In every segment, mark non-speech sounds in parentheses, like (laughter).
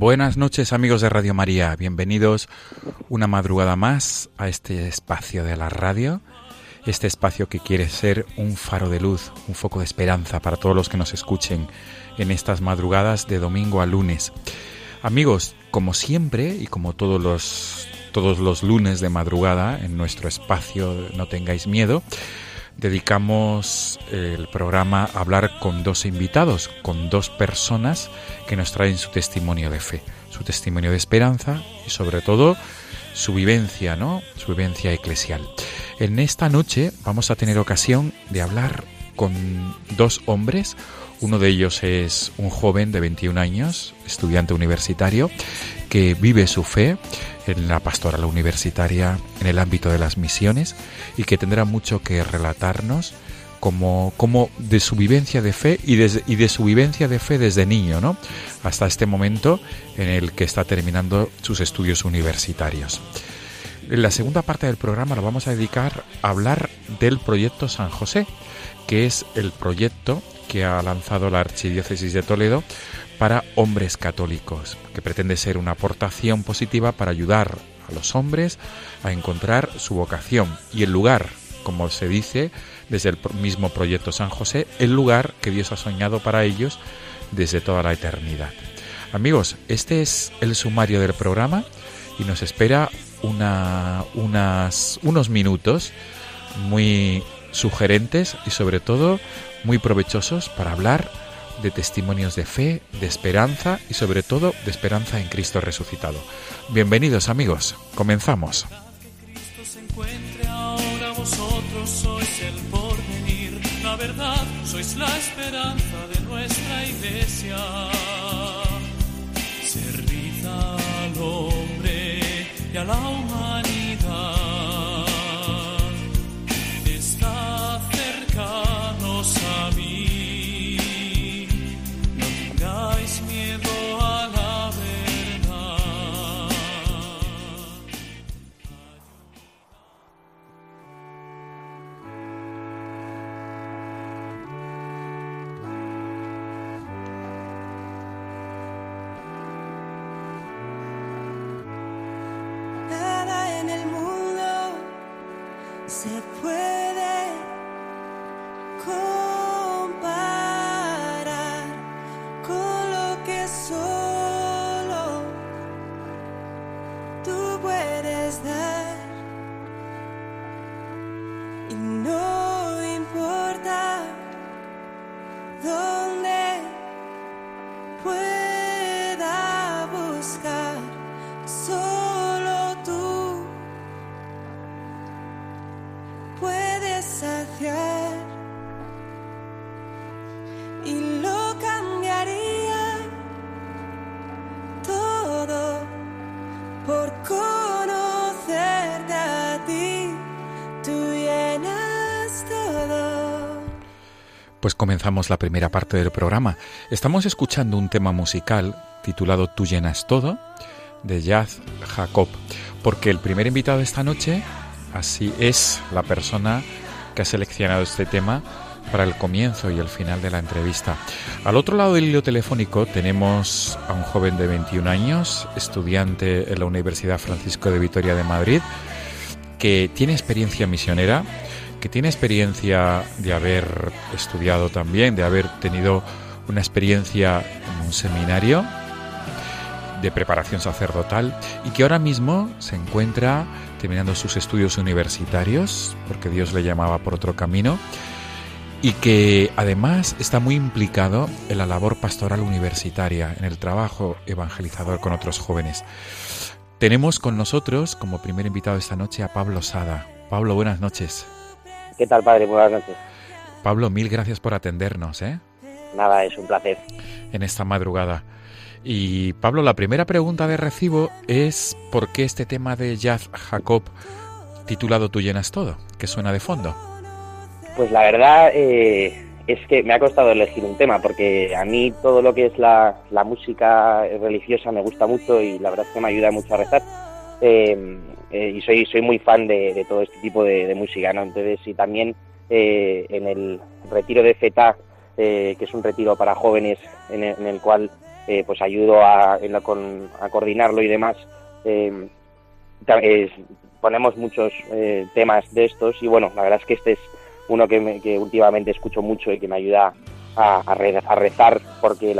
Buenas noches amigos de Radio María, bienvenidos una madrugada más a este espacio de la radio, este espacio que quiere ser un faro de luz, un foco de esperanza para todos los que nos escuchen en estas madrugadas de domingo a lunes. Amigos, como siempre y como todos los todos los lunes de madrugada en nuestro espacio No tengáis miedo, dedicamos el programa a hablar con dos invitados, con dos personas que nos traen su testimonio de fe, su testimonio de esperanza y sobre todo su vivencia, ¿no? Su vivencia eclesial. En esta noche vamos a tener ocasión de hablar con dos hombres. Uno de ellos es un joven de 21 años, estudiante universitario, que vive su fe en la pastoral universitaria, en el ámbito de las misiones, y que tendrá mucho que relatarnos como, como de su vivencia de fe y, desde- y de su vivencia de fe desde niño, ¿no? Hasta este momento en el que está terminando sus estudios universitarios. En la segunda parte del programa lo vamos a dedicar a hablar del proyecto San José, que es el proyecto que ha lanzado la Archidiócesis de Toledo para hombres católicos, que pretende ser una aportación positiva para ayudar a los hombres a encontrar su vocación y el lugar, como se dice desde el mismo proyecto San José, el lugar que Dios ha soñado para ellos desde toda la eternidad. Amigos, este es el sumario del programa y nos espera una, unas, unos minutos muy sugerentes y sobre todo muy provechosos para hablar de testimonios de fe, de esperanza y sobre todo de esperanza en Cristo resucitado. Bienvenidos amigos, comenzamos. Al hombre y. Pues comenzamos la primera parte del programa. Estamos escuchando un tema musical titulado Tú llenas todo de Jazz Jacob, porque el primer invitado de esta noche, así es la persona que ha seleccionado este tema para el comienzo y el final de la entrevista. Al otro lado del hilo telefónico tenemos a un joven de 21 años, estudiante en la Universidad Francisco de Vitoria de Madrid, que tiene experiencia misionera, que tiene experiencia de haber estudiado también, de haber tenido una experiencia en un seminario de preparación sacerdotal y que ahora mismo se encuentra terminando sus estudios universitarios, porque Dios le llamaba por otro camino, y que además está muy implicado en la labor pastoral universitaria, en el trabajo evangelizador con otros jóvenes. Tenemos con nosotros como primer invitado esta noche a Pablo Sada. Pablo, buenas noches. ¿Qué tal, padre? Buenas noches. Pablo, mil gracias por atendernos, ¿eh? Nada, es un placer. En esta madrugada. Y Pablo, la primera pregunta de recibo es ¿por qué este tema de Jazz Jacob titulado Tú llenas todo, que suena de fondo? Pues la verdad eh, es que me ha costado elegir un tema, porque a mí todo lo que es la, música religiosa me gusta mucho y la verdad es que me ayuda mucho a rezar. Eh, eh, y soy, soy muy fan de, todo este tipo de, música, ¿no? Entonces, y también en el retiro de FETA, que es un retiro para jóvenes en el cual eh, pues ayudo a, coordinarlo y demás. Eh, ponemos muchos eh, temas de estos y bueno, la verdad es que este es uno que, últimamente escucho mucho y que me ayuda a, a rezar porque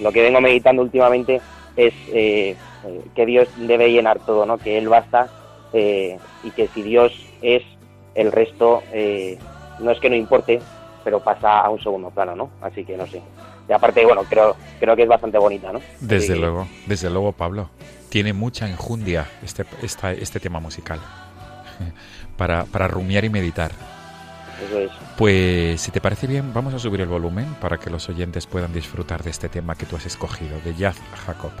lo que vengo meditando últimamente es que Dios debe llenar todo, ¿no? que Él basta y que si Dios es, el resto no es que no importe, pero pasa a un segundo plano, ¿no? Así que no sé. Y aparte, bueno, creo, creo que es bastante bonita, ¿no? Desde luego, desde luego, Pablo. Tiene mucha enjundia este, este tema musical. (laughs) para, para rumiar y meditar. Eso es. Pues si te parece bien, vamos a subir el volumen para que los oyentes puedan disfrutar de este tema que tú has escogido, de Jazz Jacob.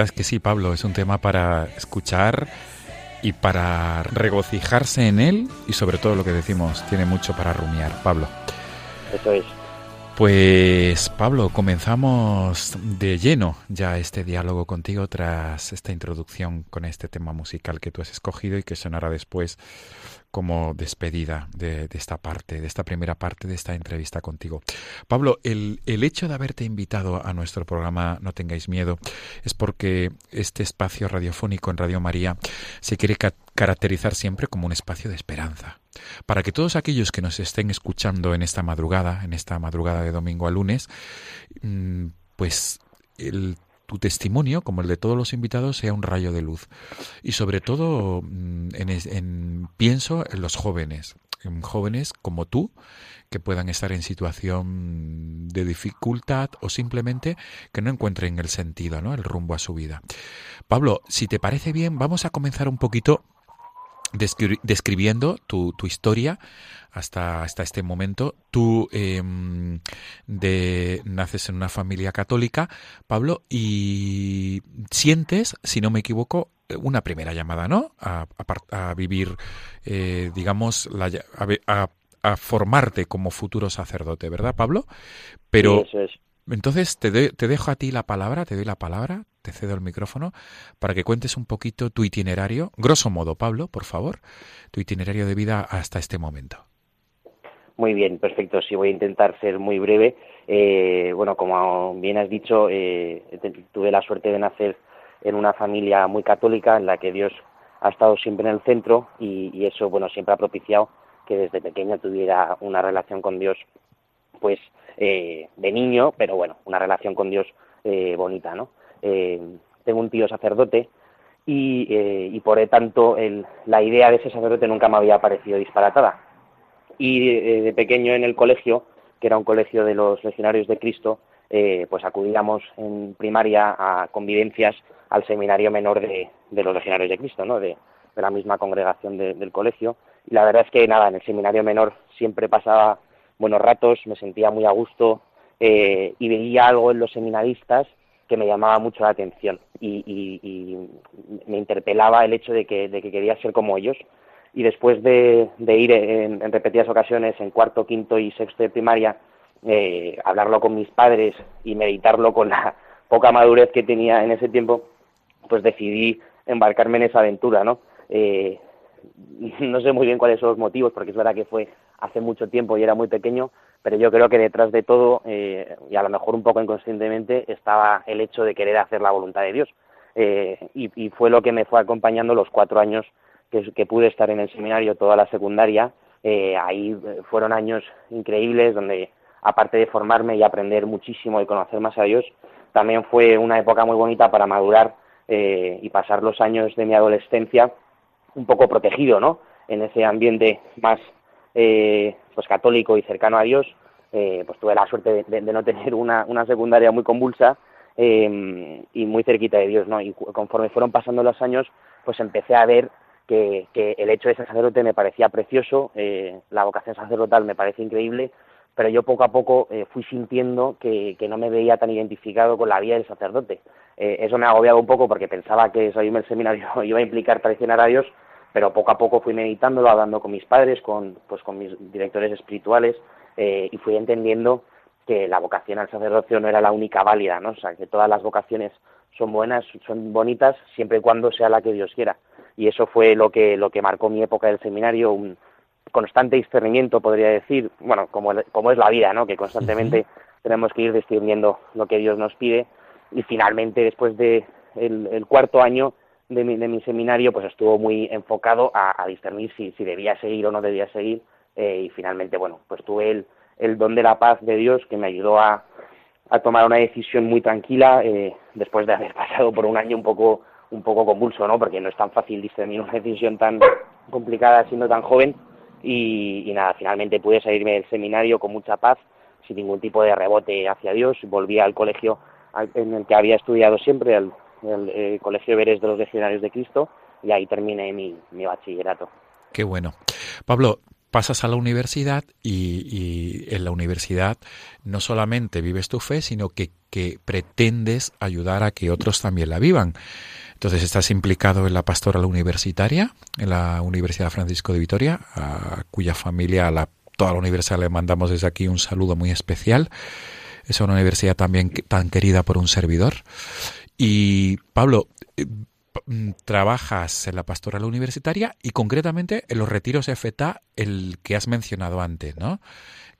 Verdad es que sí, Pablo, es un tema para escuchar y para regocijarse en él y sobre todo lo que decimos, tiene mucho para rumiar, Pablo. Eso es. Pues Pablo, comenzamos de lleno ya este diálogo contigo tras esta introducción con este tema musical que tú has escogido y que sonará después como despedida de, esta parte, de esta primera parte de esta entrevista contigo. Pablo, el, el, hecho de haberte invitado a nuestro programa No tengáis miedo es porque este espacio radiofónico en Radio María se quiere caracterizar siempre como un espacio de esperanza. Para que todos aquellos que nos estén escuchando en esta madrugada, en esta madrugada de domingo a lunes, pues el tu testimonio, como el de todos los invitados, sea un rayo de luz. Y sobre todo, mm, en, pienso en los jóvenes, en jóvenes como tú, que puedan estar en situación de dificultad o simplemente que no encuentren el sentido, ¿no? el rumbo a su vida. Pablo, si te parece bien, vamos a comenzar un poquito describiendo tu, tu historia hasta, hasta este momento. Tú em, de, naces en una familia católica, Pablo, y sientes, si no me equivoco, una primera llamada, ¿no? A, a, vivir, eh, digamos, la, a, a, formarte como futuro sacerdote, ¿verdad, Pablo? Pero entonces te, te dejo a ti la palabra, te doy la palabra, te cedo el micrófono para que cuentes un poquito tu itinerario, grosso modo, Pablo, por favor, tu itinerario de vida hasta este momento. Muy bien, perfecto. Sí, voy a intentar ser muy breve. Eh, bueno, como bien has dicho, eh, tuve la suerte de nacer en una familia muy católica en la que Dios ha estado siempre en el centro y, eso, bueno, siempre ha propiciado que desde pequeño tuviera una relación con Dios, pues eh, de niño, pero bueno, una relación con Dios bonita, ¿no? Tengo un tío sacerdote y, y por tanto el, la idea de ese sacerdote nunca me había parecido disparatada y eh, de pequeño en el colegio, que era un colegio de los legionarios de Cristo, eh, pues acudíamos en primaria a convivencias al seminario menor de, los legionarios de Cristo, ¿no? de, la misma congregación del colegio. Y la verdad es que nada, en el seminario menor siempre pasaba buenos ratos, me sentía muy a gusto eh, y veía algo en los seminaristas que me llamaba mucho la atención y, me interpelaba el hecho de que, quería ser como ellos y después de, ir en, repetidas ocasiones en cuarto, quinto y sexto de primaria, eh, hablarlo con mis padres y meditarlo con la poca madurez que tenía en ese tiempo, pues decidí embarcarme en esa aventura, ¿no? Eh, (laughs) no sé muy bien cuáles son los motivos, porque es verdad que fue hace mucho tiempo y era muy pequeño, pero yo creo que detrás de todo, eh, y a lo mejor un poco inconscientemente, estaba el hecho de querer hacer la voluntad de Dios. y, y, fue lo que me fue acompañando los cuatro años que, pude estar en el seminario toda la secundaria. Eh, ahí eh, fueron años increíbles donde, aparte de formarme y aprender muchísimo y conocer más a Dios, también fue una época muy bonita para madurar eh, y pasar los años de mi adolescencia un poco protegido, ¿no? En ese ambiente más pues católico y cercano a Dios, pues tuve la suerte de, no tener una, una, secundaria muy convulsa y muy cerquita de Dios, ¿no? Y conforme fueron pasando los años, pues empecé a ver que, el hecho de ser sacerdote me parecía precioso, eh, la vocación sacerdotal me parece increíble, pero yo poco a poco eh, fui sintiendo que, no me veía tan identificado con la vida del sacerdote. Eh, eso me agobiaba un poco porque pensaba que salirme del seminario iba a implicar traicionar a Dios, pero poco a poco fui meditándolo, hablando con mis padres, con, pues, con mis directores espirituales, y fui entendiendo que la vocación al sacerdocio no era la única válida, ¿no? O sea, que todas las vocaciones son buenas, son bonitas, siempre y cuando sea la que Dios quiera y eso fue lo que, lo que marcó mi época del seminario, un constante discernimiento, podría decir, bueno, como, como es la vida, ¿no? que constantemente tenemos que ir discerniendo lo que Dios nos pide y finalmente después de el, cuarto año de mi, de mi, seminario pues estuvo muy enfocado a, discernir si, si, debía seguir o no debía seguir eh, y finalmente bueno pues tuve el, el don de la paz de Dios que me ayudó a, a tomar una decisión muy tranquila eh, después de haber (laughs) pasado por un año un poco un poco convulso, ¿no? Porque no es tan fácil discernir una decisión tan complicada siendo tan joven y, nada, finalmente pude salirme del seminario con mucha paz, sin ningún tipo de rebote hacia Dios, volví al colegio en el que había estudiado siempre, al, eh, Colegio Veres de los Legionarios de Cristo, y ahí terminé mi, bachillerato. Qué bueno. Pablo, pasas a la universidad y, en la universidad no solamente vives tu fe, sino que, que pretendes ayudar a que otros también la vivan. Entonces estás implicado en la pastoral universitaria, en la Universidad Francisco de Vitoria, a cuya familia, a la, toda la universidad le mandamos desde aquí un saludo muy especial. Es una universidad también tan querida por un servidor. Y Pablo, eh, mm, trabajas en la pastoral universitaria y concretamente en los retiros FETA, el que has mencionado antes, ¿no?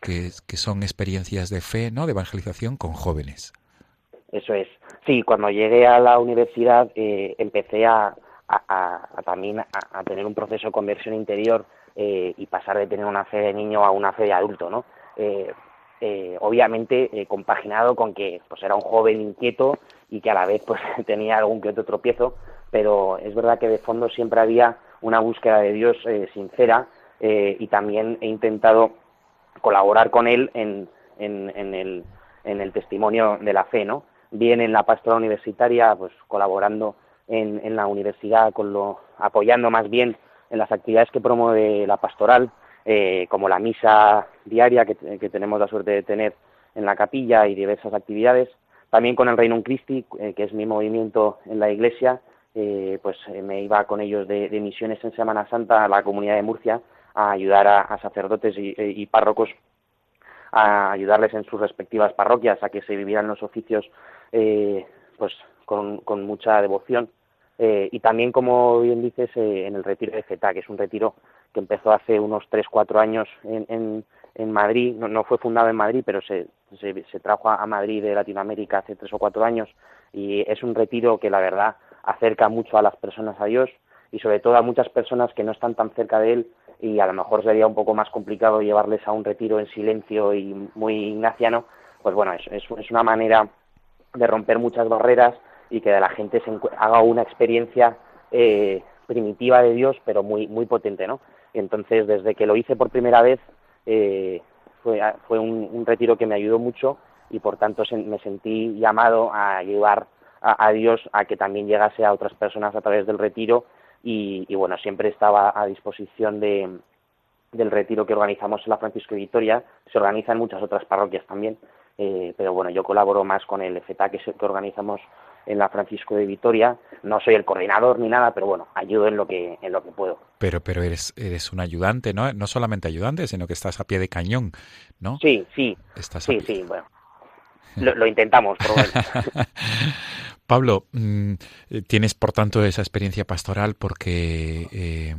Que, que son experiencias de fe, ¿no? De evangelización con jóvenes. Eso es. Sí, cuando llegué a la universidad eh, empecé a, también a, tener un proceso de conversión interior eh, y pasar de tener una fe de niño a una fe de adulto, ¿no? Eh, obviamente compaginado con que pues era un joven inquieto y que a la vez pues (laughs) tenía algún que otro tropiezo, pero es verdad que de fondo siempre había una búsqueda de Dios sincera y también he intentado colaborar con él en, en, el, en el testimonio de la fe, ¿no? bien en la pastoral universitaria, pues colaborando en, en la universidad, con lo, apoyando más bien en las actividades que promueve la pastoral, eh, como la misa diaria que, tenemos la suerte de tener en la capilla y diversas actividades. También con el Reino Christi, eh, que es mi movimiento en la iglesia, eh, pues me iba con ellos de, misiones en Semana Santa a la comunidad de Murcia a ayudar a, sacerdotes y, y, párrocos a ayudarles en sus respectivas parroquias a que se vivieran los oficios eh, pues con, con, mucha devoción. Eh, y también, como bien dices, eh, en el retiro de Zeta, que es un retiro que empezó hace unos 3-4 años en, en Madrid, no, no fue fundado en Madrid, pero se, se, trajo a Madrid de Latinoamérica hace tres o cuatro años y es un retiro que la verdad acerca mucho a las personas a Dios y sobre todo a muchas personas que no están tan cerca de Él y a lo mejor sería un poco más complicado llevarles a un retiro en silencio y muy ignaciano, pues bueno, es, es, es una manera de romper muchas barreras y que la gente se haga una experiencia eh, primitiva de Dios, pero muy, muy potente, ¿no? Entonces, desde que lo hice por primera vez, eh, fue, fue un, retiro que me ayudó mucho y por tanto me sentí llamado a llevar a, Dios a que también llegase a otras personas a través del retiro. Y, y bueno, siempre estaba a disposición de, del retiro que organizamos en la Francisco de Vitoria, se organiza en muchas otras parroquias también, eh, pero bueno, yo colaboro más con el FTA que, se, que organizamos en la Francisco de Vitoria. No soy el coordinador ni nada, pero bueno, ayudo en lo que en lo que puedo. Pero pero eres eres un ayudante, ¿no? No solamente ayudante, sino que estás a pie de cañón, ¿no? Sí, sí. Estás sí, sí, bueno. Lo, lo intentamos, por lo (laughs) Pablo, mmm, tienes por tanto esa experiencia pastoral porque eh,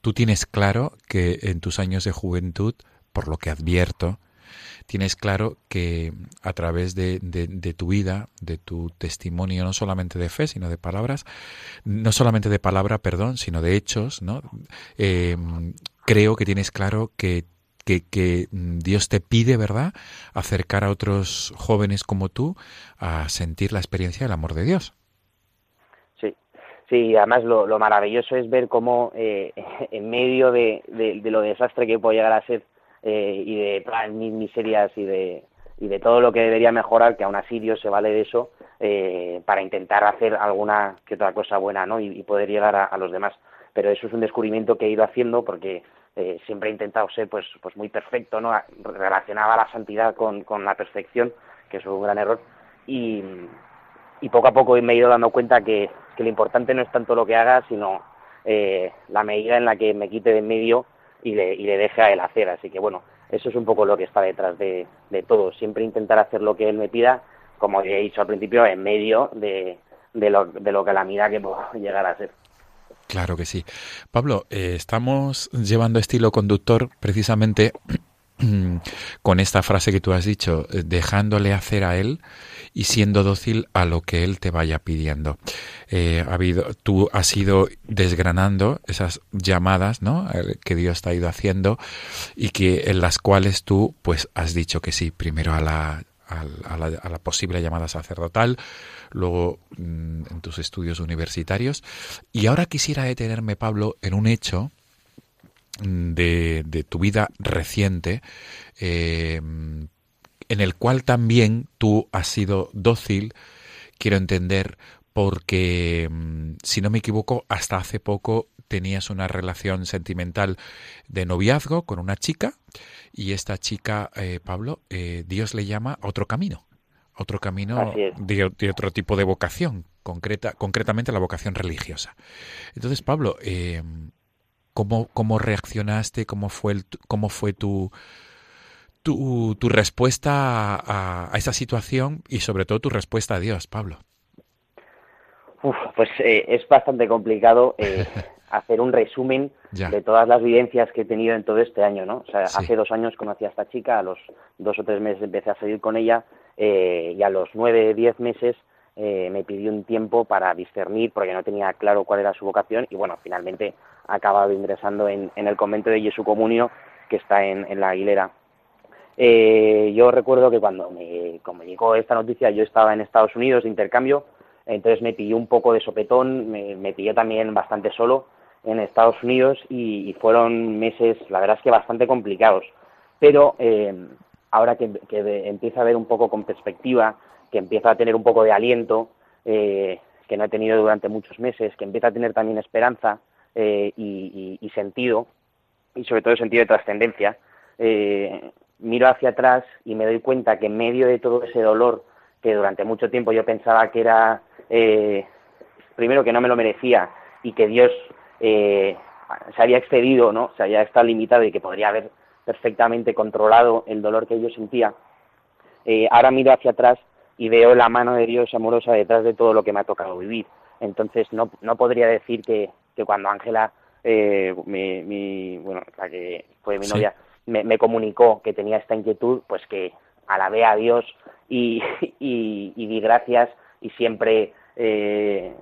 tú tienes claro que en tus años de juventud, por lo que advierto, tienes claro que a través de, de, tu vida, de tu testimonio, no solamente de fe, sino de palabras, no solamente de palabra, perdón, sino de hechos, ¿no? Eh, creo que tienes claro que, que, Dios te pide, ¿verdad?, acercar a otros jóvenes como tú a sentir la experiencia del amor de Dios. Sí, sí, además lo, lo maravilloso es ver cómo eh, (laughs) en medio de, de lo desastre que puede llegar a ser eh, y de todas mis miserias y de, y de todo lo que debería mejorar, que aún así Dios se vale de eso eh, para intentar hacer alguna que otra cosa buena ¿no? y, poder llegar a, a, los demás. Pero eso es un descubrimiento que he ido haciendo porque eh, siempre he intentado ser pues, pues muy perfecto, ¿no? relacionaba la santidad con, con la perfección, que es un gran error, y, y poco a poco me he ido dando cuenta que, que lo importante no es tanto lo que haga, sino eh, la medida en la que me quite de en medio y le, y le deje a él hacer. Así que bueno, eso es un poco lo que está detrás de, de todo. Siempre intentar hacer lo que él me pida, como he dicho al principio, en medio de, de, lo, de lo mira que puedo (laughs) llegar a ser. Claro que sí. Pablo, eh, estamos llevando estilo conductor precisamente (clears throat) con esta frase que tú has dicho, dejándole hacer a él y siendo dócil a lo que él te vaya pidiendo. Eh, ha habido, tú has ido desgranando esas llamadas, ¿no? Que Dios te ha ido haciendo y que en las cuales tú, pues, has dicho que sí. Primero a la a la, a la, posible llamada sacerdotal, luego mmm, en tus estudios universitarios. Y ahora quisiera detenerme, Pablo, en un hecho de, de tu vida reciente, eh, en el cual también tú has sido dócil, quiero entender, porque, mm, si no me equivoco, hasta hace poco tenías una relación sentimental de noviazgo con una chica y esta chica, eh, Pablo, eh, Dios le llama a otro camino, otro camino de, de, otro tipo de vocación, concreta, concretamente la vocación religiosa. Entonces, Pablo, eh, ¿cómo, ¿cómo reaccionaste? ¿Cómo fue, el, cómo fue tu, tu, tu respuesta a, a, esa situación y sobre todo tu respuesta a Dios, Pablo? Uf, pues eh, es bastante complicado eh, (laughs) hacer un resumen ya. de todas las vivencias que he tenido en todo este año, ¿no? O sea, sí. hace dos años conocí a esta chica, a los dos o tres meses empecé a salir con ella eh, y a los nueve, diez meses eh, me pidió un tiempo para discernir porque no tenía claro cuál era su vocación y bueno, finalmente ha acabado ingresando en, el convento de Jesu Comunio que está en, la Aguilera. Eh, yo recuerdo que cuando me, llegó esta noticia yo estaba en Estados Unidos de intercambio, entonces me pilló un poco de sopetón, me, me pilló también bastante solo en Estados Unidos y, fueron meses, la verdad es que bastante complicados. Pero eh, ahora que empieza a ver un poco con perspectiva, que empieza a tener un poco de aliento, eh, que no he tenido durante muchos meses, que empieza a tener también esperanza eh, y, sentido, y sobre todo sentido de trascendencia, eh, miro hacia atrás y me doy cuenta que en medio de todo ese dolor que durante mucho tiempo yo pensaba que era, primero que no me lo merecía y que Dios se había excedido, ¿no? Se había estado limitado y que podría haber perfectamente controlado el dolor que yo sentía. Ahora miro hacia atrás y veo la mano de Dios amorosa detrás de todo lo que me ha tocado vivir. Entonces no, no podría decir que, que cuando Ángela, eh, mi, mi, bueno, la que fue mi novia, me, comunicó que tenía esta inquietud, pues que alabé a Dios y, (laughs) y, y di gracias y siempre eh,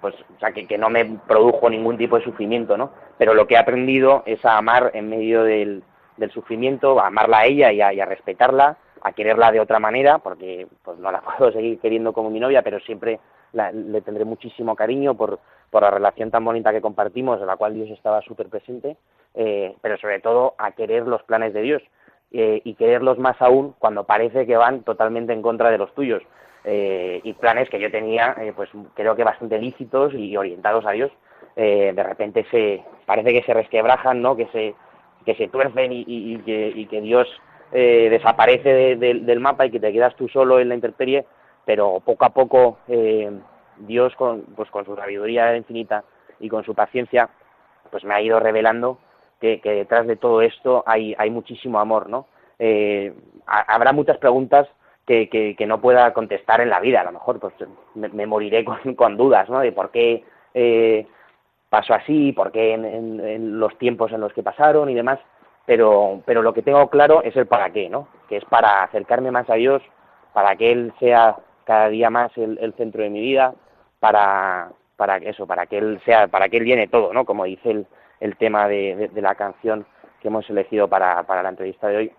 pues o sea que, que, no me produjo ningún tipo de sufrimiento no pero lo que he aprendido es a amar en medio del, del sufrimiento a amarla a ella y a, y a, respetarla a quererla de otra manera porque pues no la (laughs) puedo seguir queriendo como mi novia pero siempre la, le tendré muchísimo cariño por, por la relación tan bonita que compartimos de la cual Dios estaba súper presente eh, pero sobre todo a querer los planes de Dios eh, y quererlos más aún cuando parece que van totalmente en contra de los tuyos eh, y planes que yo tenía, eh, pues creo que bastante lícitos y orientados a Dios, eh, de repente se parece que se resquebrajan, ¿no? Que se que se tuercen y, y, que, y que, Dios eh, desaparece de, de, del mapa y que te quedas tú solo en la intemperie, pero poco a poco eh, Dios con pues con su sabiduría infinita y con su paciencia, pues me ha ido revelando que, detrás de todo esto hay hay muchísimo amor, ¿no? Eh, habrá muchas preguntas que, que, que, no pueda contestar en la vida. A lo mejor pues me, me moriré con, con, dudas, ¿no? De por qué eh, pasó así, por qué en, los tiempos en los que pasaron y demás. Pero, pero lo que tengo claro es el para qué, ¿no? Que es para acercarme más a Dios, para que Él sea cada día más el, centro de mi vida, para, para eso, para que Él sea, para que Él llene todo, ¿no? Como dice el, el tema de, de, la canción que hemos elegido para, para la entrevista de hoy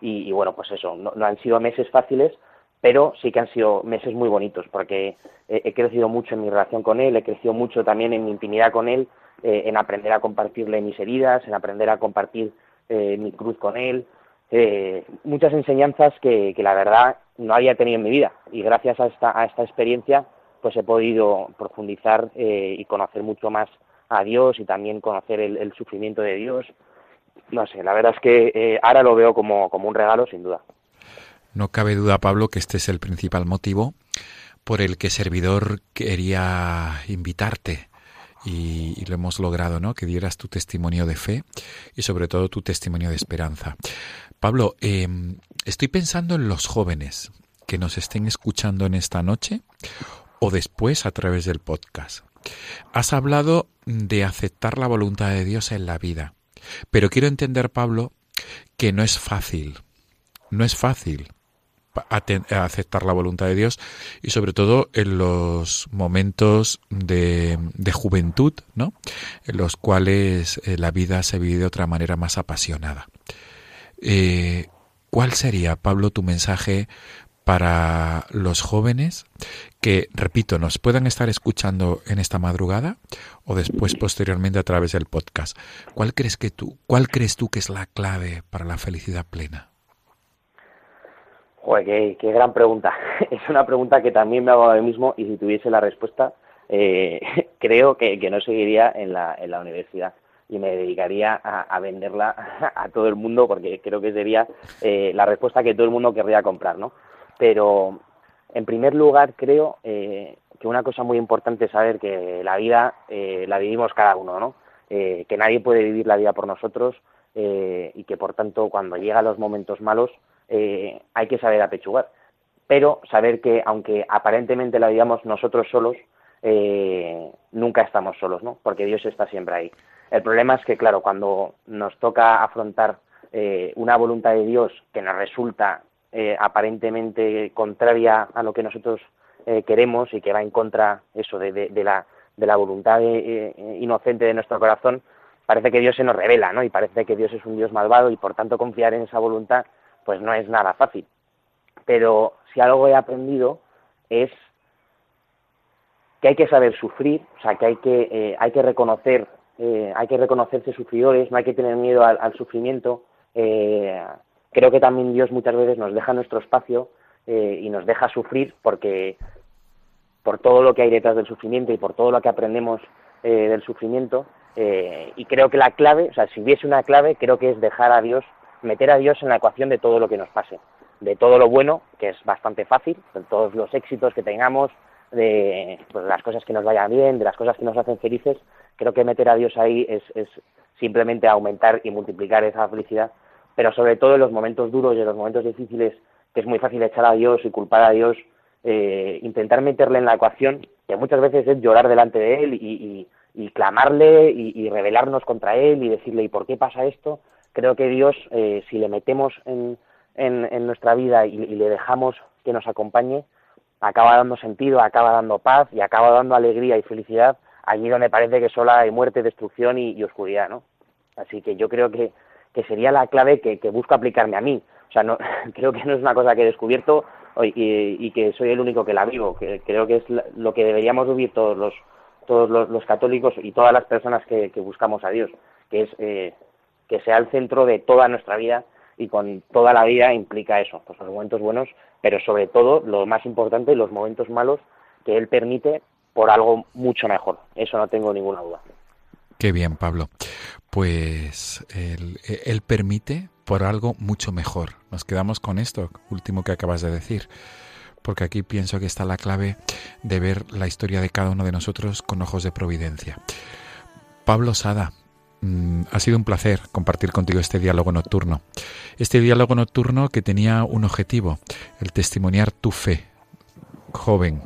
y, y bueno, pues eso, no, han sido meses fáciles, pero sí que han sido meses muy bonitos, porque he, crecido mucho en mi relación con él, he crecido mucho también en mi intimidad con él, eh, en aprender a compartirle mis heridas, en aprender a compartir eh, mi cruz con él, eh, muchas enseñanzas que, la verdad no había tenido en mi vida, y gracias a esta, a esta experiencia pues he podido profundizar eh, y conocer mucho más a Dios y también conocer el, el sufrimiento de Dios, no sé, la verdad es que ahora lo veo como, como un regalo, sin duda. No cabe duda, Pablo, que este es el principal motivo por el que Servidor quería invitarte y, lo hemos logrado, ¿no? Que dieras tu testimonio de fe y sobre todo tu testimonio de esperanza. Pablo, eh, estoy pensando en los jóvenes que nos estén escuchando en esta noche o después a través del podcast. Has hablado de aceptar la voluntad de Dios en la vida. Pero quiero entender, Pablo, que no es fácil, no es fácil aceptar la voluntad de Dios y sobre todo en los momentos de, juventud, ¿no? En los cuales eh, la vida se vive de otra manera más apasionada. Eh, ¿Cuál sería, Pablo, tu mensaje para los jóvenes que, repito, nos puedan estar escuchando en esta madrugada o después posteriormente a través del podcast. ¿Cuál crees que tú, cuál crees tú que es la clave para la felicidad plena? Joder, qué, gran pregunta. (laughs) Es una pregunta que también me hago a mí mismo y si tuviese la respuesta, eh, (laughs) creo que, no seguiría en la, universidad y me dedicaría a, a, venderla (laughs) a todo el mundo porque creo que sería eh, la respuesta que todo el mundo querría comprar, ¿no? Pero en primer lugar creo eh, que una cosa muy importante es saber que la vida eh, la vivimos cada uno, ¿no? Eh, que nadie puede vivir la vida por nosotros eh, y que por tanto cuando llegan los momentos malos eh, hay que saber apechugar. Pero saber que aunque aparentemente la vivamos nosotros solos, eh, nunca estamos solos, ¿no? Porque Dios está siempre ahí. El problema es que, claro, cuando nos toca afrontar eh, una voluntad de Dios que nos resulta eh, aparentemente contraria a lo que nosotros eh, queremos y que va en contra eso de, de, la, de la voluntad de, eh, inocente de nuestro corazón, parece que Dios se nos revela, ¿no? Y parece que Dios es un Dios malvado y por tanto confiar en esa voluntad pues no es nada fácil. Pero si algo he aprendido es que hay que saber sufrir, o sea, que hay que, eh, hay que reconocer, eh, hay que reconocerse sufridores, no hay que tener miedo al, sufrimiento, eh, creo que también Dios muchas veces nos deja nuestro espacio eh, y nos deja sufrir porque por todo lo que hay detrás del sufrimiento y por todo lo que aprendemos del sufrimiento y creo que la clave, o sea, si hubiese una clave, creo que es dejar a Dios, meter a Dios en la ecuación de todo lo que nos pase, de todo lo bueno, que es bastante fácil, de todos los éxitos que tengamos, de pues, las cosas que nos vayan bien, de las cosas que nos hacen felices, creo que meter a Dios ahí es, es simplemente aumentar y multiplicar esa felicidad pero sobre todo en los momentos duros y en los momentos difíciles, que es muy fácil echar a Dios y culpar a Dios, eh, intentar meterle en la ecuación, que muchas veces es llorar delante de Él y, y, y clamarle y, y, rebelarnos contra Él y decirle, ¿y por qué pasa esto? Creo que Dios, eh, si le metemos en, en, nuestra vida y, le dejamos que nos acompañe, acaba dando sentido, acaba dando paz y acaba dando alegría y felicidad allí donde parece que solo hay muerte, destrucción y, oscuridad, ¿no? Así que yo creo que, que sería la clave que, que busco aplicarme a mí. O sea, no, (laughs) creo que no es una cosa que he descubierto y, y- que soy el único que la vivo. Que, creo que es lo que deberíamos vivir todos los todos los, los católicos y todas las personas que, que buscamos a Dios, que es eh, que sea el centro de toda nuestra vida y con toda la vida implica eso, pues los momentos buenos, pero sobre todo lo más importante, los momentos malos que Él permite por algo mucho mejor. Eso no tengo ninguna duda. Qué bien, Pablo. Pues él, él permite por algo mucho mejor. Nos quedamos con esto, último que acabas de decir, porque aquí pienso que está la clave de ver la historia de cada uno de nosotros con ojos de providencia. Pablo Sada, mm, ha sido un placer compartir contigo este diálogo nocturno. Este diálogo nocturno que tenía un objetivo, el testimoniar tu fe, joven,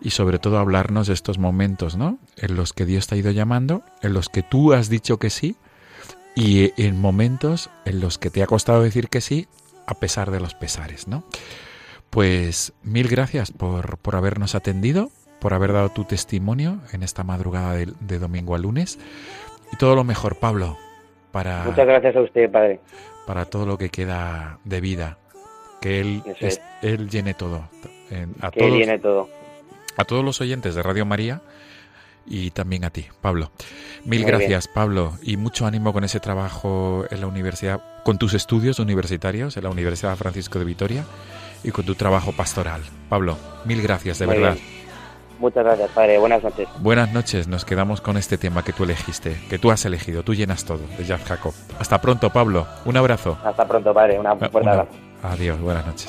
y sobre todo hablarnos de estos momentos, ¿no? En los que Dios te ha ido llamando, en los que tú has dicho que sí y en momentos en los que te ha costado decir que sí a pesar de los pesares, ¿no? Pues mil gracias por, por habernos atendido, por haber dado tu testimonio en esta madrugada de, de domingo a lunes y todo lo mejor, Pablo, para, Muchas gracias a usted, Padre. para todo lo que queda de vida. Que Él, es- él llene todo. A, Que todos, viene todo. a todos los oyentes de Radio María y también a ti, Pablo. Mil Muy gracias, Pablo, y mucho ánimo con ese trabajo en la universidad, con tus estudios universitarios en la Universidad Francisco de Vitoria y con tu trabajo pastoral. Pablo, mil gracias, de Muy verdad. bien. Muchas gracias, Padre. Buenas noches. Buenas noches, nos quedamos con este tema que tú elegiste, que tú has elegido, tú llenas todo, de Jazz Jacob. Hasta pronto, Pablo. Un abrazo. Hasta pronto, Padre. Una fuerte Una- abrazo. Adiós, buenas noches.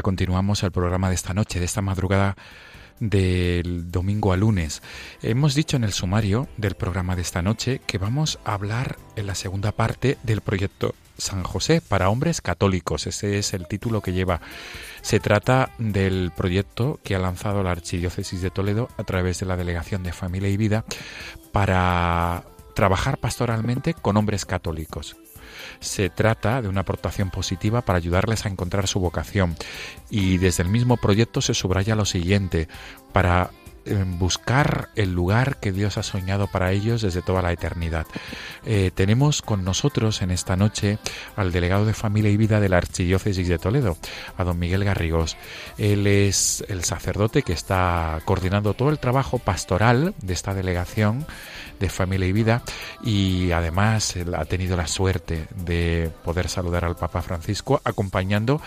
Continuamos el programa de esta noche, de esta madrugada del domingo a lunes. Hemos dicho en el sumario del programa de esta noche que vamos a hablar en la segunda parte del proyecto San José para hombres católicos. Ese es el título que lleva. Se trata del proyecto que ha lanzado la Archidiócesis de Toledo a través de la Delegación de Familia y Vida para trabajar pastoralmente con hombres católicos. Se trata de una aportación positiva para ayudarles a encontrar su vocación. Y desde el mismo proyecto se subraya lo siguiente, para buscar el lugar que Dios ha soñado para ellos desde toda la eternidad. Eh, tenemos con nosotros en esta noche al delegado de Familia y Vida de la Archidiócesis de Toledo, a don Miguel Garrigós. Él es el sacerdote que está coordinando todo el trabajo pastoral de esta delegación de Familia y Vida y además ha tenido la suerte de poder saludar al Papa Francisco acompañando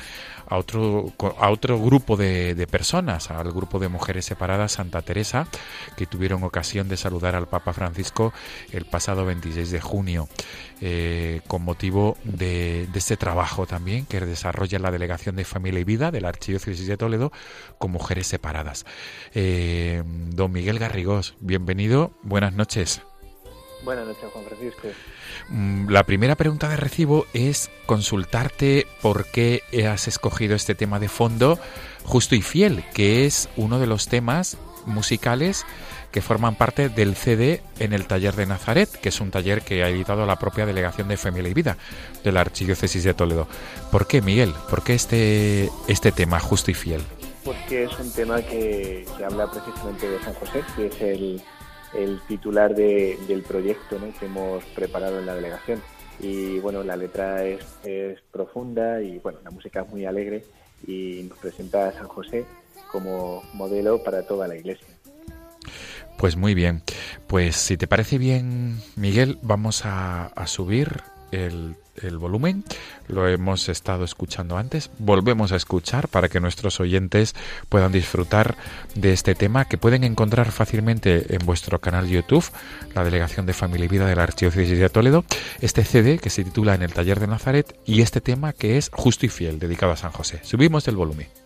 a otro, a otro grupo de, de, personas, al grupo de mujeres separadas Santa Teresa, que tuvieron ocasión de saludar al Papa Francisco el pasado 26 de junio, eh, con motivo de, este trabajo también que desarrolla la Delegación de Familia y Vida de la Archidiócesis de Toledo con mujeres separadas. Eh, don Miguel Garrigós, bienvenido, buenas noches. Buenas noches, Juan Francisco. Mm, La primera pregunta de recibo es consultarte por qué has escogido este tema de fondo, Justo y Fiel, que es uno de los temas musicales que forman parte del CD en el taller de Nazaret, que es un taller que ha editado la propia Delegación de Familia y Vida de la Archidiócesis de Toledo. ¿Por qué, Miguel? ¿Por qué este, este tema, Justo y Fiel? Porque es un tema que, que habla precisamente de San José, que es el, el titular de, del proyecto ¿no? que hemos preparado en la delegación. Y bueno, la letra es, profunda y bueno, la música es muy alegre y nos presenta a San José como modelo para toda la iglesia. Pues muy bien, pues si te parece bien, Miguel, vamos a subir el, el, volumen. Lo hemos estado escuchando antes. Volvemos a escuchar para que nuestros oyentes puedan disfrutar de este tema que pueden encontrar fácilmente en vuestro canal YouTube, la Delegación de Familia y Vida de la Archidiócesis de Toledo. Este CD que se titula En el Taller de Nazaret y este tema que es Justo y Fiel, dedicado a San José. Subimos el volumen.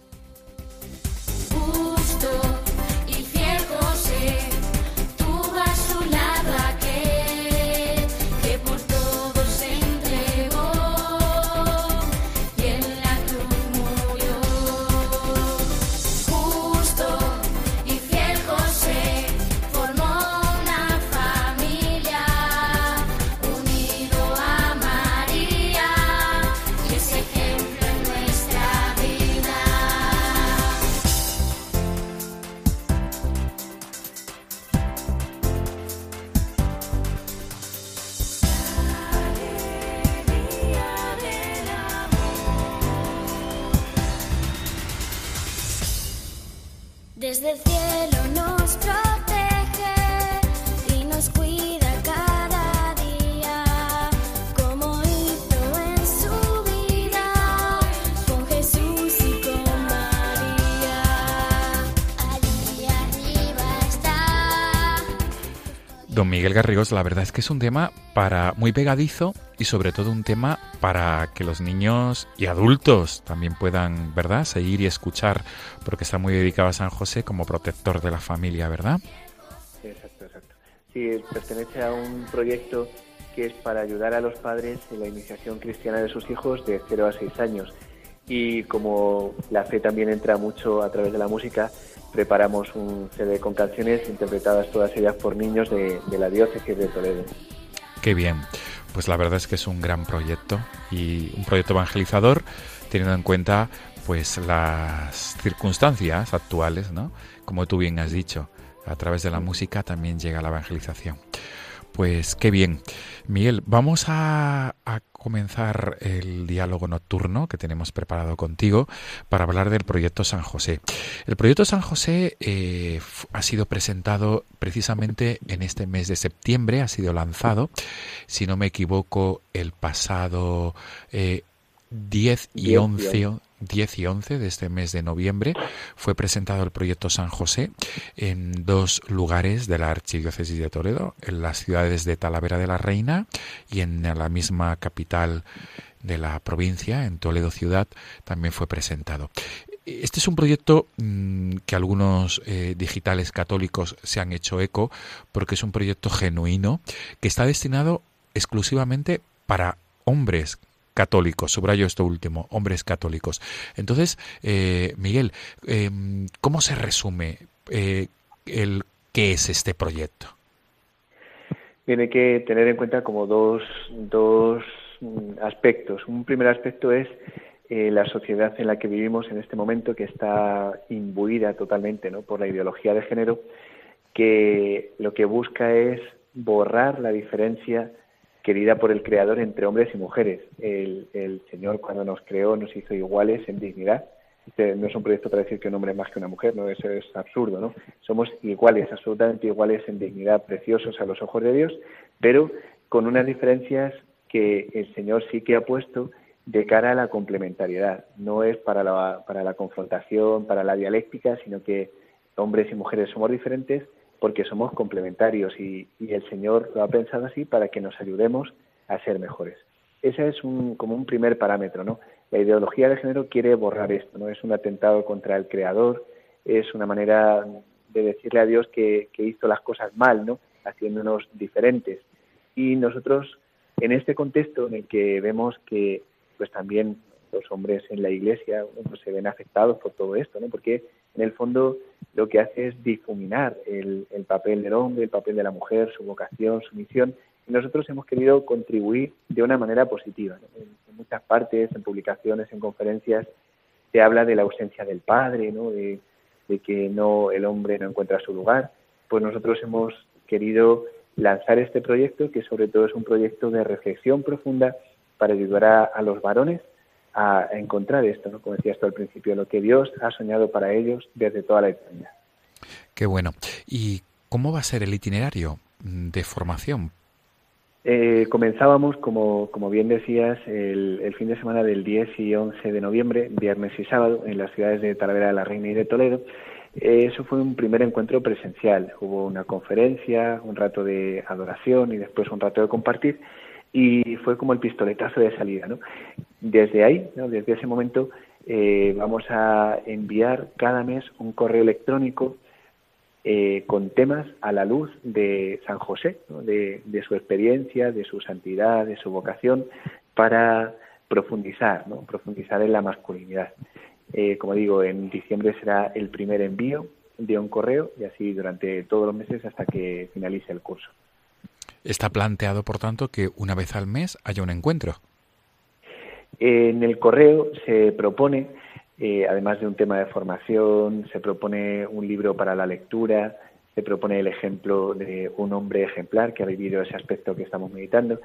Garrigos, la verdad es que es un tema para muy pegadizo y sobre todo un tema para que los niños y adultos también puedan, ¿verdad?, seguir y escuchar, porque está muy dedicado a San José como protector de la familia, ¿verdad? Exacto, exacto. Sí, pertenece a un proyecto que es para ayudar a los padres en la iniciación cristiana de sus hijos de 0 a 6 años. Y como la fe también entra mucho a través de la música, preparamos un CD con canciones interpretadas todas ellas por niños de, de la diócesis de Toledo. Qué bien. Pues la verdad es que es un gran proyecto y un proyecto evangelizador teniendo en cuenta pues las circunstancias actuales, ¿no? Como tú bien has dicho, a través de la música también llega la evangelización. Pues qué bien. Miguel, vamos a, a, comenzar el diálogo nocturno que tenemos preparado contigo para hablar del proyecto San José. El proyecto San José eh, ha sido presentado precisamente en este mes de septiembre, ha sido lanzado, si no me equivoco, el pasado eh, 10 y 11 10 y 11 de este mes de noviembre fue presentado el proyecto San José en dos lugares de la Archidiócesis de Toledo, en las ciudades de Talavera de la Reina y en la misma capital de la provincia, en Toledo ciudad, también fue presentado. Este es un proyecto mmm, que algunos eh, digitales católicos se han hecho eco porque es un proyecto genuino que está destinado exclusivamente para hombres católicos, subrayo esto último, hombres católicos. Entonces, eh, Miguel, eh, ¿cómo se resume eh, el qué es este proyecto? Tiene que tener en cuenta como dos, dos aspectos. Un primer aspecto es eh, la sociedad en la que vivimos en este momento, que está imbuida totalmente ¿no? por la ideología de género, que lo que busca es borrar la diferencia querida por el Creador entre hombres y mujeres. El, Señor cuando nos creó nos hizo iguales en dignidad. Este no es un proyecto para decir que un hombre es más que una mujer, no eso es absurdo, ¿no? Somos iguales, absolutamente iguales en dignidad, preciosos a los ojos de Dios, pero con unas diferencias que el Señor sí que ha puesto de cara a la complementariedad. No es para la, para la confrontación, para la dialéctica, sino que hombres y mujeres somos diferentes, porque somos complementarios y, el Señor lo ha pensado así para que nos ayudemos a ser mejores. Ese es como un primer parámetro, ¿no? La ideología de género quiere borrar esto, ¿no? Es un atentado contra el Creador, es una manera de decirle a Dios que, hizo las cosas mal, ¿no? Haciéndonos diferentes. Y nosotros, en este contexto en el que vemos que, pues también los hombres en la iglesia se ven afectados por todo esto, ¿no? Porque en el fondo lo que hace es difuminar el, el, papel del hombre, el papel de la mujer, su vocación, su misión. Y nosotros hemos querido contribuir de una manera positiva. En, muchas partes, en publicaciones, en conferencias, se habla de la ausencia del padre, de, que no el hombre no encuentra su lugar. Pues nosotros hemos querido lanzar este proyecto, que sobre todo es un proyecto de reflexión profunda para ayudar a los varones a encontrar esto, ¿no? como decías tú al principio, lo que Dios ha soñado para ellos desde toda la eternidad. Qué bueno. ¿Y cómo va a ser el itinerario de formación? Eh, comenzábamos, como, como bien decías, el, el, fin de semana del 10 y 11 de noviembre, viernes y sábado, en las ciudades de Talavera de la Reina y de Toledo. Eh, eso fue un primer encuentro presencial. Hubo una conferencia, un rato de adoración y después un rato de compartir y fue como el pistoletazo de salida. ¿no? Desde ahí, ¿no? desde ese momento, eh, vamos a enviar cada mes un correo electrónico eh, con temas a la luz de San José, ¿no? de, de, su experiencia, de su santidad, de su vocación, para profundizar, ¿no? profundizar en la masculinidad. Eh, como digo, en diciembre será el primer envío de un correo y así durante todos los meses hasta que finalice el curso. Está planteado, por tanto, que una vez al mes haya un encuentro. En el correo se propone, eh, además de un tema de formación, se propone un libro para la lectura, se propone el ejemplo de un hombre ejemplar que ha vivido ese aspecto que estamos meditando.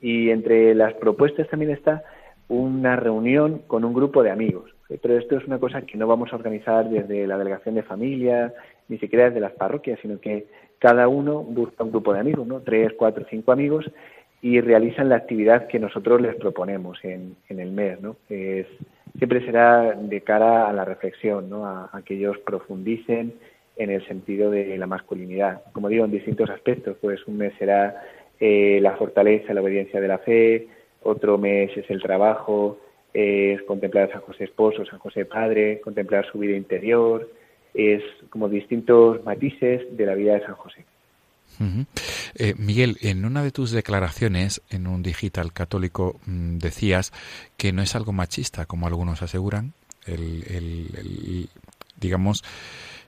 Y entre las propuestas también está una reunión con un grupo de amigos. Pero esto es una cosa que no vamos a organizar desde la delegación de familia, ni siquiera desde las parroquias, sino que cada uno busca un grupo de amigos, ¿no? Tres, cuatro, cinco amigos y realizan la actividad que nosotros les proponemos en, en el mes, ¿no? Es, siempre será de cara a la reflexión, ¿no? A, que ellos profundicen en el sentido de la masculinidad. Como digo, en distintos aspectos, pues un mes será eh, la fortaleza, la obediencia de la fe, otro mes es el trabajo, es contemplar a San José Esposo, San José Padre, contemplar su vida interior, es como distintos matices de la vida de San José. Eh, Miguel, en una de tus declaraciones en un digital católico mm, decías que no es algo machista, como algunos aseguran, el, digamos,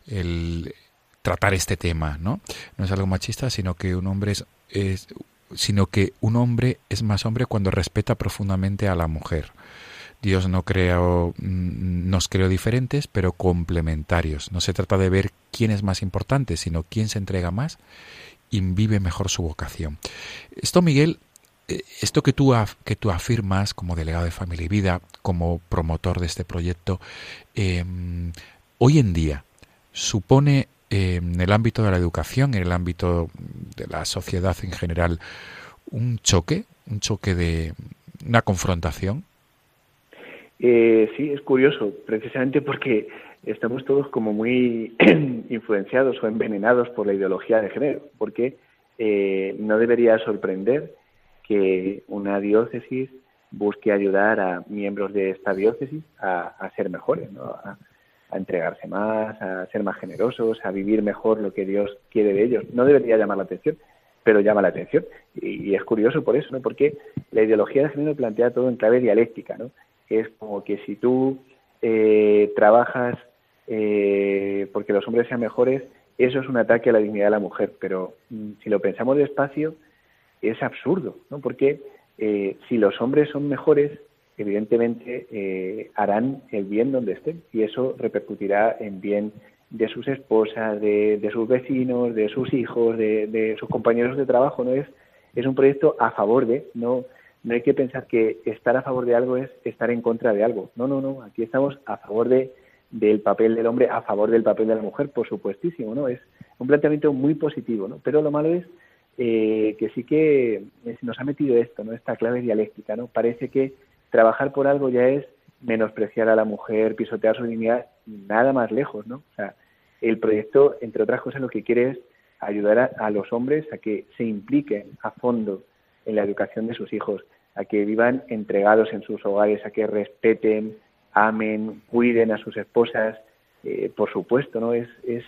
el tratar este tema, ¿no? No es algo machista, sino que un hombre es, es- sino que un hombre es más hombre cuando respeta profundamente a la mujer. Dios no creó, mm, nos creó diferentes, pero complementarios. No se trata de ver quién es más importante, sino quién se entrega más y vive mejor su vocación. Esto, Miguel, eh, esto que tú, que tú afirmas como delegado de Familia y Vida, como promotor de este proyecto, eh, hoy en día supone eh, en el ámbito de la educación, en el ámbito de la sociedad en general, un choque, un choque de una confrontación. Eh, sí, es curioso, precisamente porque estamos todos como muy (clears throat) influenciados o envenenados por la ideología de género, porque eh, no debería sorprender que una diócesis busque ayudar a miembros de esta diócesis a, a ser mejores, ¿no? a, a entregarse más, a ser más generosos, a vivir mejor lo que Dios quiere de ellos. No debería llamar la atención, pero llama la atención. Y, es curioso por eso, ¿no? porque la ideología de género plantea todo en clave dialéctica, ¿no? es como que si tú eh, trabajas eh, porque los hombres sean mejores, eso es un ataque a la dignidad de la mujer. Pero mm, si lo pensamos despacio, es absurdo, ¿no? Porque eh, si los hombres son mejores, evidentemente eh, harán el bien donde estén y eso repercutirá en bien de sus esposas, de, sus vecinos, de sus hijos, de, sus compañeros de trabajo. No es es un proyecto a favor de, no hay que pensar que estar a favor de algo es estar en contra de algo. No, no, no. Aquí estamos a favor de del papel del hombre, a favor del papel de la mujer, por supuestísimo, ¿no? Es un planteamiento muy positivo, ¿no? Pero lo malo es eh, que sí que eh, se nos ha metido esto, ¿no? Esta clave dialéctica, ¿no? Parece que trabajar por algo ya es menospreciar a la mujer, pisotear su dignidad, nada más lejos, ¿no? O sea, el proyecto, entre otras cosas, lo que quiere es ayudar a, a los hombres a que se impliquen a fondo en la educación de sus hijos, a que vivan entregados en sus hogares, a que respeten, amen, cuiden a sus esposas, eh, por supuesto, ¿no? Es, es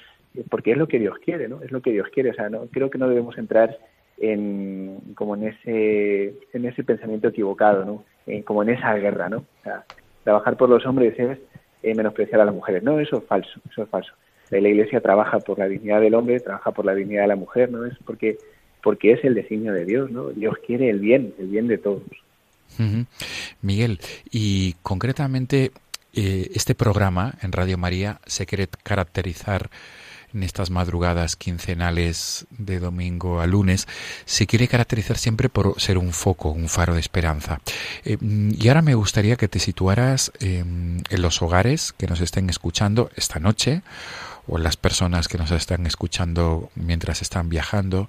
porque es lo que Dios quiere, ¿no? Es lo que Dios quiere, o sea, no creo que no debemos entrar en como en ese en ese pensamiento equivocado, ¿no? En, como en esa guerra, ¿no? O sea, trabajar por los hombres es eh, menospreciar a las mujeres. No, eso es falso, eso es falso. La Iglesia trabaja por la dignidad del hombre, trabaja por la dignidad de la mujer, ¿no? Es porque porque es el designio de Dios, ¿no? Dios quiere el bien, el bien de todos. Miguel, y concretamente eh, este programa en Radio María se quiere caracterizar en estas madrugadas quincenales de domingo a lunes, se quiere caracterizar siempre por ser un foco, un faro de esperanza. Eh, y ahora me gustaría que te situaras eh, en los hogares que nos estén escuchando esta noche o las personas que nos están escuchando mientras están viajando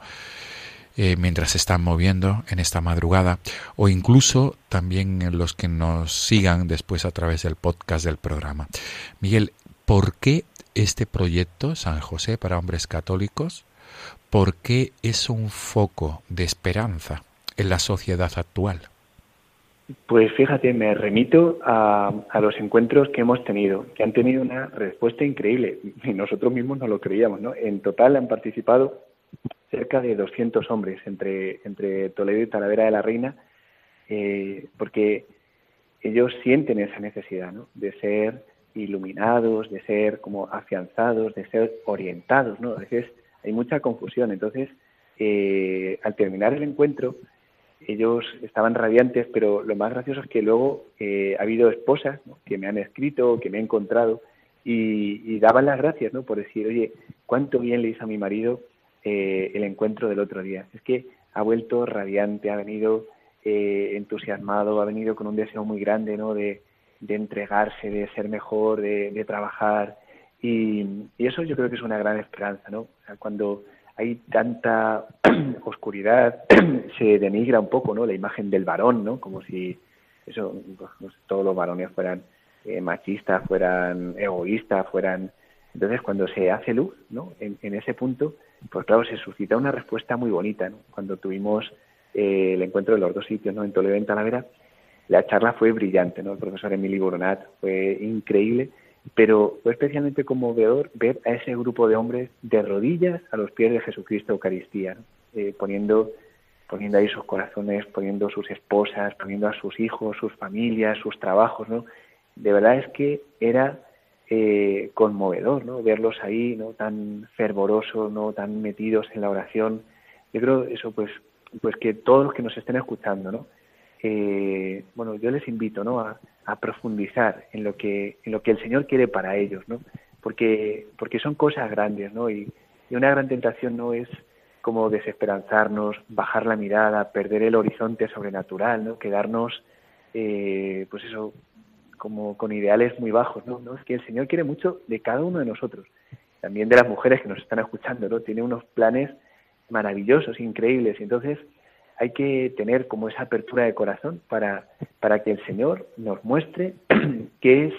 eh, mientras se están moviendo en esta madrugada o incluso también los que nos sigan después a través del podcast del programa. Miguel, ¿por qué este proyecto San José para hombres católicos? ¿Por qué es un foco de esperanza en la sociedad actual? Pues fíjate, me remito a, a, los encuentros que hemos tenido, que han tenido una respuesta increíble y nosotros mismos no lo creíamos, ¿no? En total han participado cerca de 200 hombres entre, entre Toledo y Talavera de la Reina, eh, porque ellos sienten esa necesidad ¿no? de ser iluminados, de ser como afianzados, de ser orientados, ¿no? A veces hay mucha confusión. Entonces, eh, al terminar el encuentro, ellos estaban radiantes, pero lo más gracioso es que luego eh, ha habido esposas que me han escrito, que me han encontrado y, y daban las gracias, ¿no? Por decir, oye, cuánto bien le hizo a mi marido eh, el encuentro del otro día. Es que ha vuelto radiante, ha venido eh, entusiasmado, ha venido con un deseo muy grande, ¿no? De, de entregarse, de ser mejor, de, de trabajar. Y, eso yo creo que es una gran esperanza, ¿no? Cuando hay tanta (clears throat) oscuridad, (clears throat) se denigra un poco, ¿no? La imagen del varón, ¿no? Como si eso, pues, todos los varones fueran eh, machistas, fueran egoístas, fueran Entonces, cuando se hace luz, ¿no? En, ese punto, pues claro, se suscita una respuesta muy bonita, ¿no? Cuando tuvimos eh, el encuentro de los dos sitios, ¿no? En Toledo y en Talavera, la charla fue brillante, ¿no? El profesor Emily Boronat fue increíble, pero fue especialmente conmovedor ver a ese grupo de hombres de rodillas a los pies de Jesucristo Eucaristía, ¿no? Eh, poniendo poniendo ahí sus corazones, poniendo sus esposas, poniendo a sus hijos, sus familias, sus trabajos, ¿no? De verdad es que era eh, conmovedor, ¿no? Verlos ahí, ¿no? Tan fervorosos, ¿no? Tan metidos en la oración. Yo creo eso, pues, pues que todos los que nos estén escuchando, ¿no? Eh, bueno, yo les invito, ¿no? A, profundizar en lo que en lo que el Señor quiere para ellos, ¿no? Porque porque son cosas grandes, ¿no? Y, y una gran tentación no es como desesperanzarnos, bajar la mirada, perder el horizonte sobrenatural, ¿no? Quedarnos, eh, pues eso, como con ideales muy bajos, ¿no? ¿no? Es que el Señor quiere mucho de cada uno de nosotros, también de las mujeres que nos están escuchando, ¿no? Tiene unos planes maravillosos, increíbles, y entonces hay que tener como esa apertura de corazón para, para que el Señor nos muestre (clears throat) qué es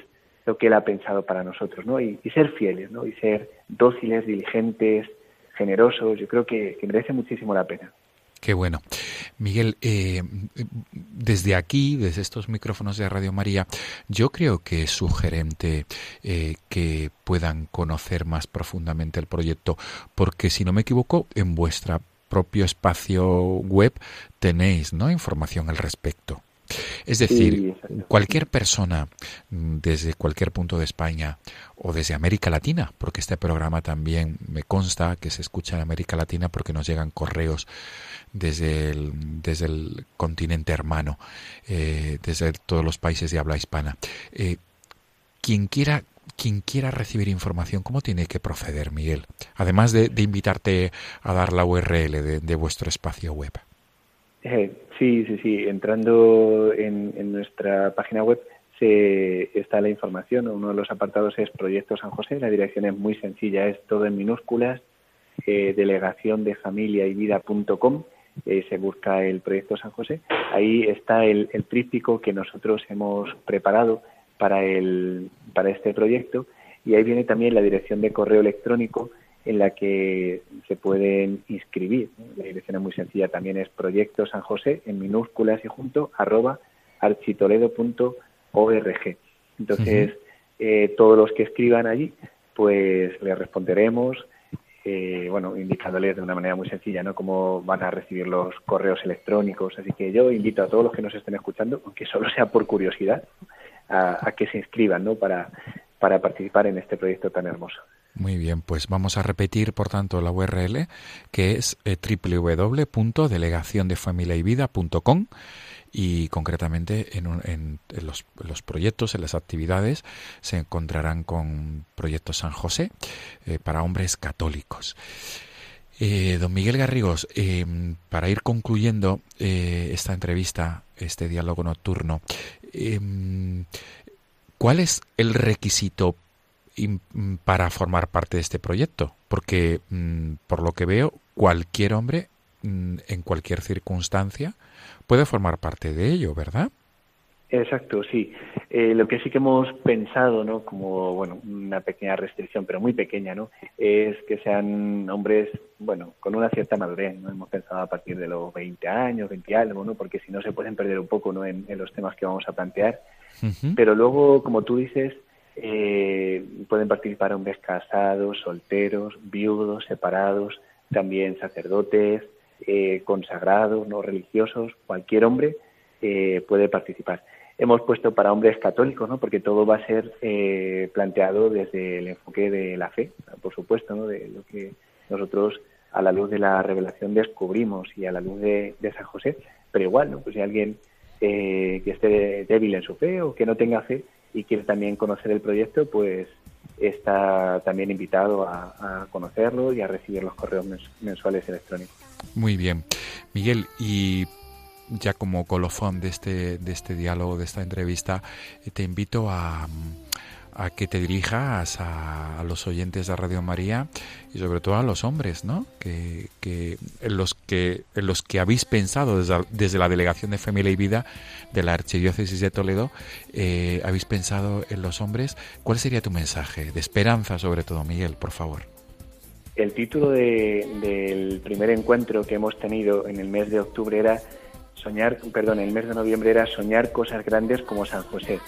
lo que Él ha pensado para nosotros, ¿no? Y, ser fieles, ¿no? Y ser dóciles, diligentes, generosos, yo creo que merece muchísimo la pena. Qué bueno. Miguel, eh, desde aquí, desde estos micrófonos de Radio María, yo creo que es sugerente eh, que puedan conocer más profundamente el proyecto, porque si no me equivoco, en vuestra propio espacio web tenéis ¿no? información al respecto. Es decir, Sí, cualquier persona mm, desde cualquier punto de España o desde América Latina, porque este programa también me consta que se escucha en América Latina porque nos llegan correos desde el, desde el continente hermano, eh, desde todos los países de habla hispana. Eh, quien quiera quien quiera recibir información, ¿cómo tiene que proceder, Miguel? Además de, de invitarte a dar la URL de, de vuestro espacio web. Eh, sí, sí, sí. Entrando en, nuestra página web se, está la información. Uno de los apartados es Proyecto San José. La dirección es muy sencilla, es todo en minúsculas. Eh, delegación de familia y vida.com. Eh, se busca el Proyecto San José. Ahí está el, el tríptico que nosotros hemos preparado para, el, para este proyecto. Y ahí viene también la dirección de correo electrónico en la que se pueden inscribir. La dirección es muy sencilla, también es Proyecto San José, en minúsculas y junto, arroba architoledo.org. Entonces, eh, todos los que escriban allí, pues les responderemos, eh, bueno, indicándoles de una manera muy sencilla, ¿no? Cómo van a recibir los correos electrónicos. Así que yo invito a todos los que nos estén escuchando, aunque solo sea por curiosidad, a, a que se inscriban, ¿no? Para, para participar en este proyecto tan hermoso. Muy bien, pues vamos a repetir, por tanto, la URL, que es eh, www.delegaciondefamiliayvida.com y concretamente en, un- en- en los, proyectos, en las actividades, se encontrarán con Proyecto San José eh, para hombres católicos. Eh, don Miguel Garrigos, eh, para ir concluyendo eh, esta entrevista, este diálogo nocturno, ¿cuál es el requisito para formar parte de este proyecto? Porque, mm, por lo que veo, cualquier hombre, mm, en cualquier circunstancia, puede formar parte de ello, ¿verdad? Exacto, sí. Eh, lo que sí que hemos pensado, ¿no? Como, bueno, una pequeña restricción, pero muy pequeña, ¿no? Es que sean hombres, bueno, con una cierta madurez, ¿no? Hemos pensado a partir de los 20 años, 20 y algo, ¿no? Porque si no se pueden perder un poco, ¿no? En, en los temas que vamos a plantear. Pero luego, como tú dices, eh, pueden participar hombres casados, solteros, viudos, separados, también sacerdotes, eh, consagrados, no religiosos, cualquier hombre eh, puede participar. Hemos puesto para hombres católicos, ¿no? Porque todo va a ser eh, planteado desde el enfoque de la fe, por supuesto, ¿no? De lo que nosotros a la luz de la revelación descubrimos y a la luz de, de San José, pero igual, ¿no? Pues si alguien eh, que esté débil en su fe o que no tenga fe y quiere también conocer el proyecto, pues está también invitado a, conocerlo y a recibir los correos mens- mensuales electrónicos. Muy bien. Miguel, y ya como colofón de este, de este diálogo, de esta entrevista, te invito a, a que te dirijas a, los oyentes de Radio María y sobre todo a los hombres, ¿no? Que, que en los que en los que habéis pensado desde, desde la delegación de Familia y Vida de la Archidiócesis de Toledo, eh, habéis pensado en los hombres. ¿Cuál sería tu mensaje de esperanza, sobre todo, Miguel, por favor? El título de- del primer encuentro que hemos tenido en el mes de octubre era soñar, perdón, el mes de noviembre era soñar cosas grandes como San José.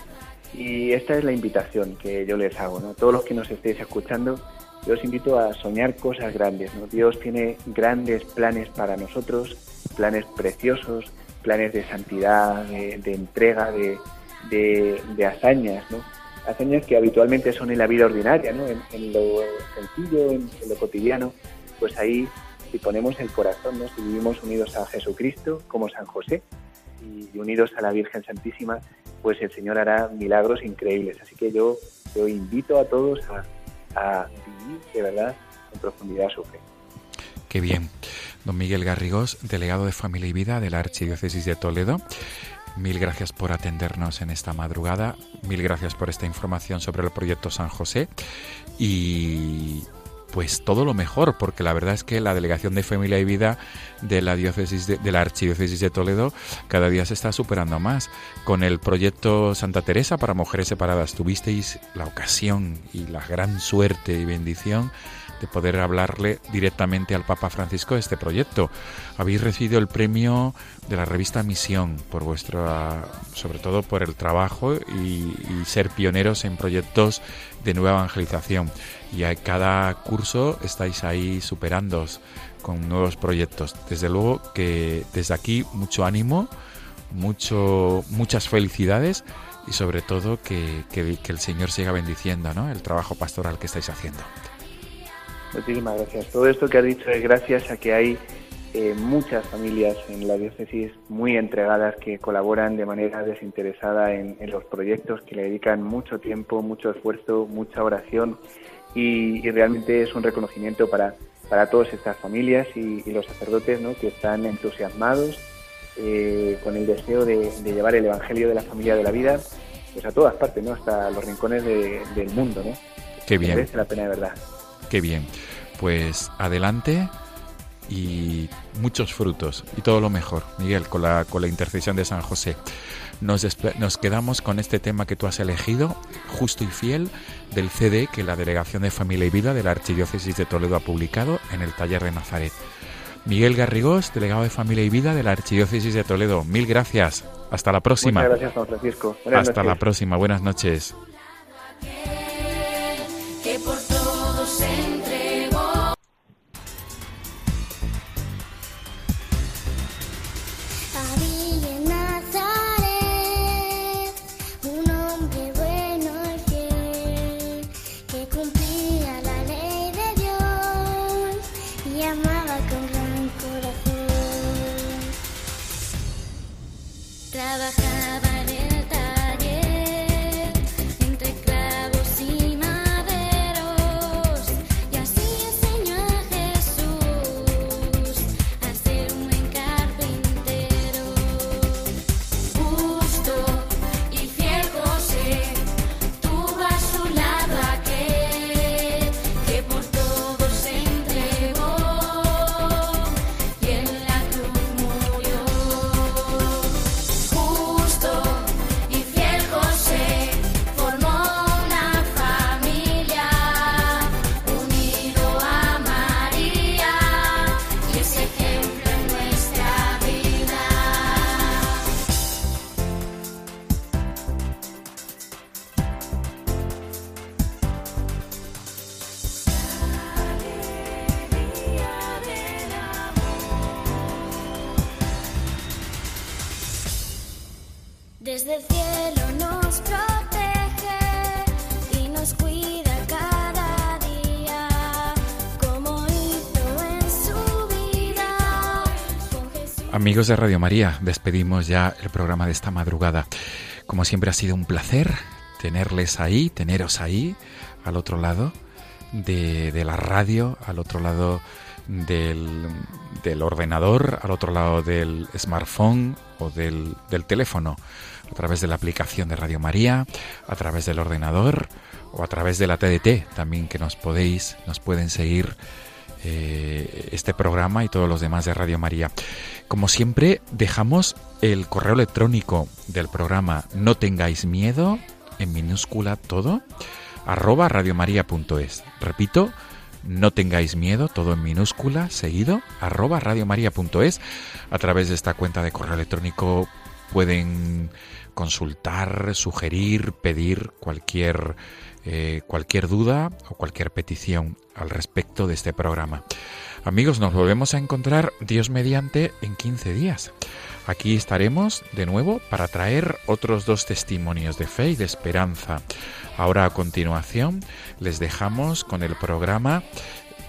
Y esta es la invitación que yo les hago, ¿no? Todos los que nos estéis escuchando, yo os invito a soñar cosas grandes, ¿no? Dios tiene grandes planes para nosotros, planes preciosos, planes de santidad, de, entrega, de, de- hazañas, ¿no? Hazañas que habitualmente son en la vida ordinaria, ¿no? En, en lo sencillo, en, en lo cotidiano, pues ahí si ponemos el corazón, ¿no? si vivimos unidos a Jesucristo como San José y unidos a la Virgen Santísima, pues el Señor hará milagros increíbles. Así que yo, yo invito a todos a, vivir de verdad en profundidad su fe. Qué bien. Don Miguel Garrigós, delegado de Familia y Vida de la Archidiócesis de Toledo. Mil gracias por atendernos en esta madrugada. Mil gracias por esta información sobre el proyecto San José. Y pues todo lo mejor, porque la verdad es que la Delegación de Familia y Vida de la diócesis de, la Archidiócesis de Toledo cada día se está superando más. Con el proyecto Santa Teresa para mujeres separadas tuvisteis la ocasión y la gran suerte y bendición de poder hablarle directamente al Papa Francisco de este proyecto. Habéis recibido el premio de la revista Misión por vuestra, sobre todo por el trabajo y ser pioneros en proyectos de nueva evangelización. Y a cada curso estáis ahí superándoos con nuevos proyectos. Desde luego que desde aquí mucho ánimo, mucho, muchas felicidades y sobre todo que, que- que el Señor siga bendiciendo ¿no? el trabajo pastoral que estáis haciendo. Muchísimas gracias. Todo esto que has dicho es gracias a que hay eh, muchas familias en la diócesis muy entregadas que colaboran de manera desinteresada en, en los proyectos, que le dedican mucho tiempo, mucho esfuerzo, mucha oración y, y realmente es un reconocimiento para, para todas estas familias y, y los sacerdotes ¿no? que están entusiasmados eh, con el deseo de, de llevar el Evangelio de la familia de la vida pues a todas partes, ¿no? hasta los rincones de- del mundo. ¿no? Qué bien. Merece la pena de verdad. Qué bien. Pues adelante y muchos frutos y todo lo mejor, Miguel, con la, con la intercesión de San José. Nos, quedamos con este tema que tú has elegido, justo y fiel, del CD que la Delegación de Familia y Vida de la Archidiócesis de Toledo ha publicado en el taller de Nazaret. Miguel Garrigós, delegado de Familia y Vida de la Archidiócesis de Toledo. Mil gracias. Hasta la próxima. Muchas gracias, Juan Francisco. Buenas Hasta la próxima. Buenas noches. De Radio María, despedimos ya el programa de esta madrugada. Como siempre ha sido un placer tenerles ahí, teneros ahí, al otro lado de, de la radio, al otro lado del, del ordenador, al otro lado del smartphone o del, del teléfono, a través de la aplicación de Radio María, a través del ordenador o a través de la TDT también que nos podéis, nos pueden seguir eh, este programa y todos los demás de Radio María. Como siempre, dejamos el correo electrónico del programa No tengáis miedo, en minúscula todo, arroba radiomaria.es. Repito, no tengáis miedo, todo en minúscula, seguido, arroba radiomaria.es. A través de esta cuenta de correo electrónico pueden consultar, sugerir, pedir cualquier, eh, cualquier duda o cualquier petición al respecto de este programa. Amigos, nos volvemos a encontrar Dios mediante en 15 días. Aquí estaremos de nuevo para traer otros dos testimonios de fe y de esperanza. Ahora a continuación les dejamos con el programa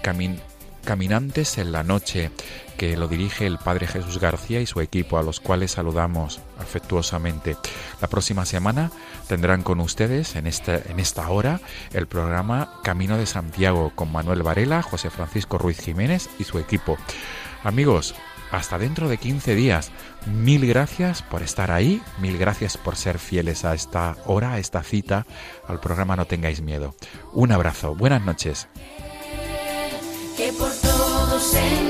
Camin- Caminantes en la Noche, que lo dirige el Padre Jesús García y su equipo, a los cuales saludamos afectuosamente. La próxima semana tendrán con ustedes en esta, en esta hora el programa Camino de Santiago con Manuel Varela, José Francisco Ruiz Jiménez y su equipo. Amigos, hasta dentro de 15 días. Mil gracias por estar ahí, mil gracias por ser fieles a esta hora, a esta cita, al programa No tengáis miedo. Un abrazo, buenas noches. Que por todos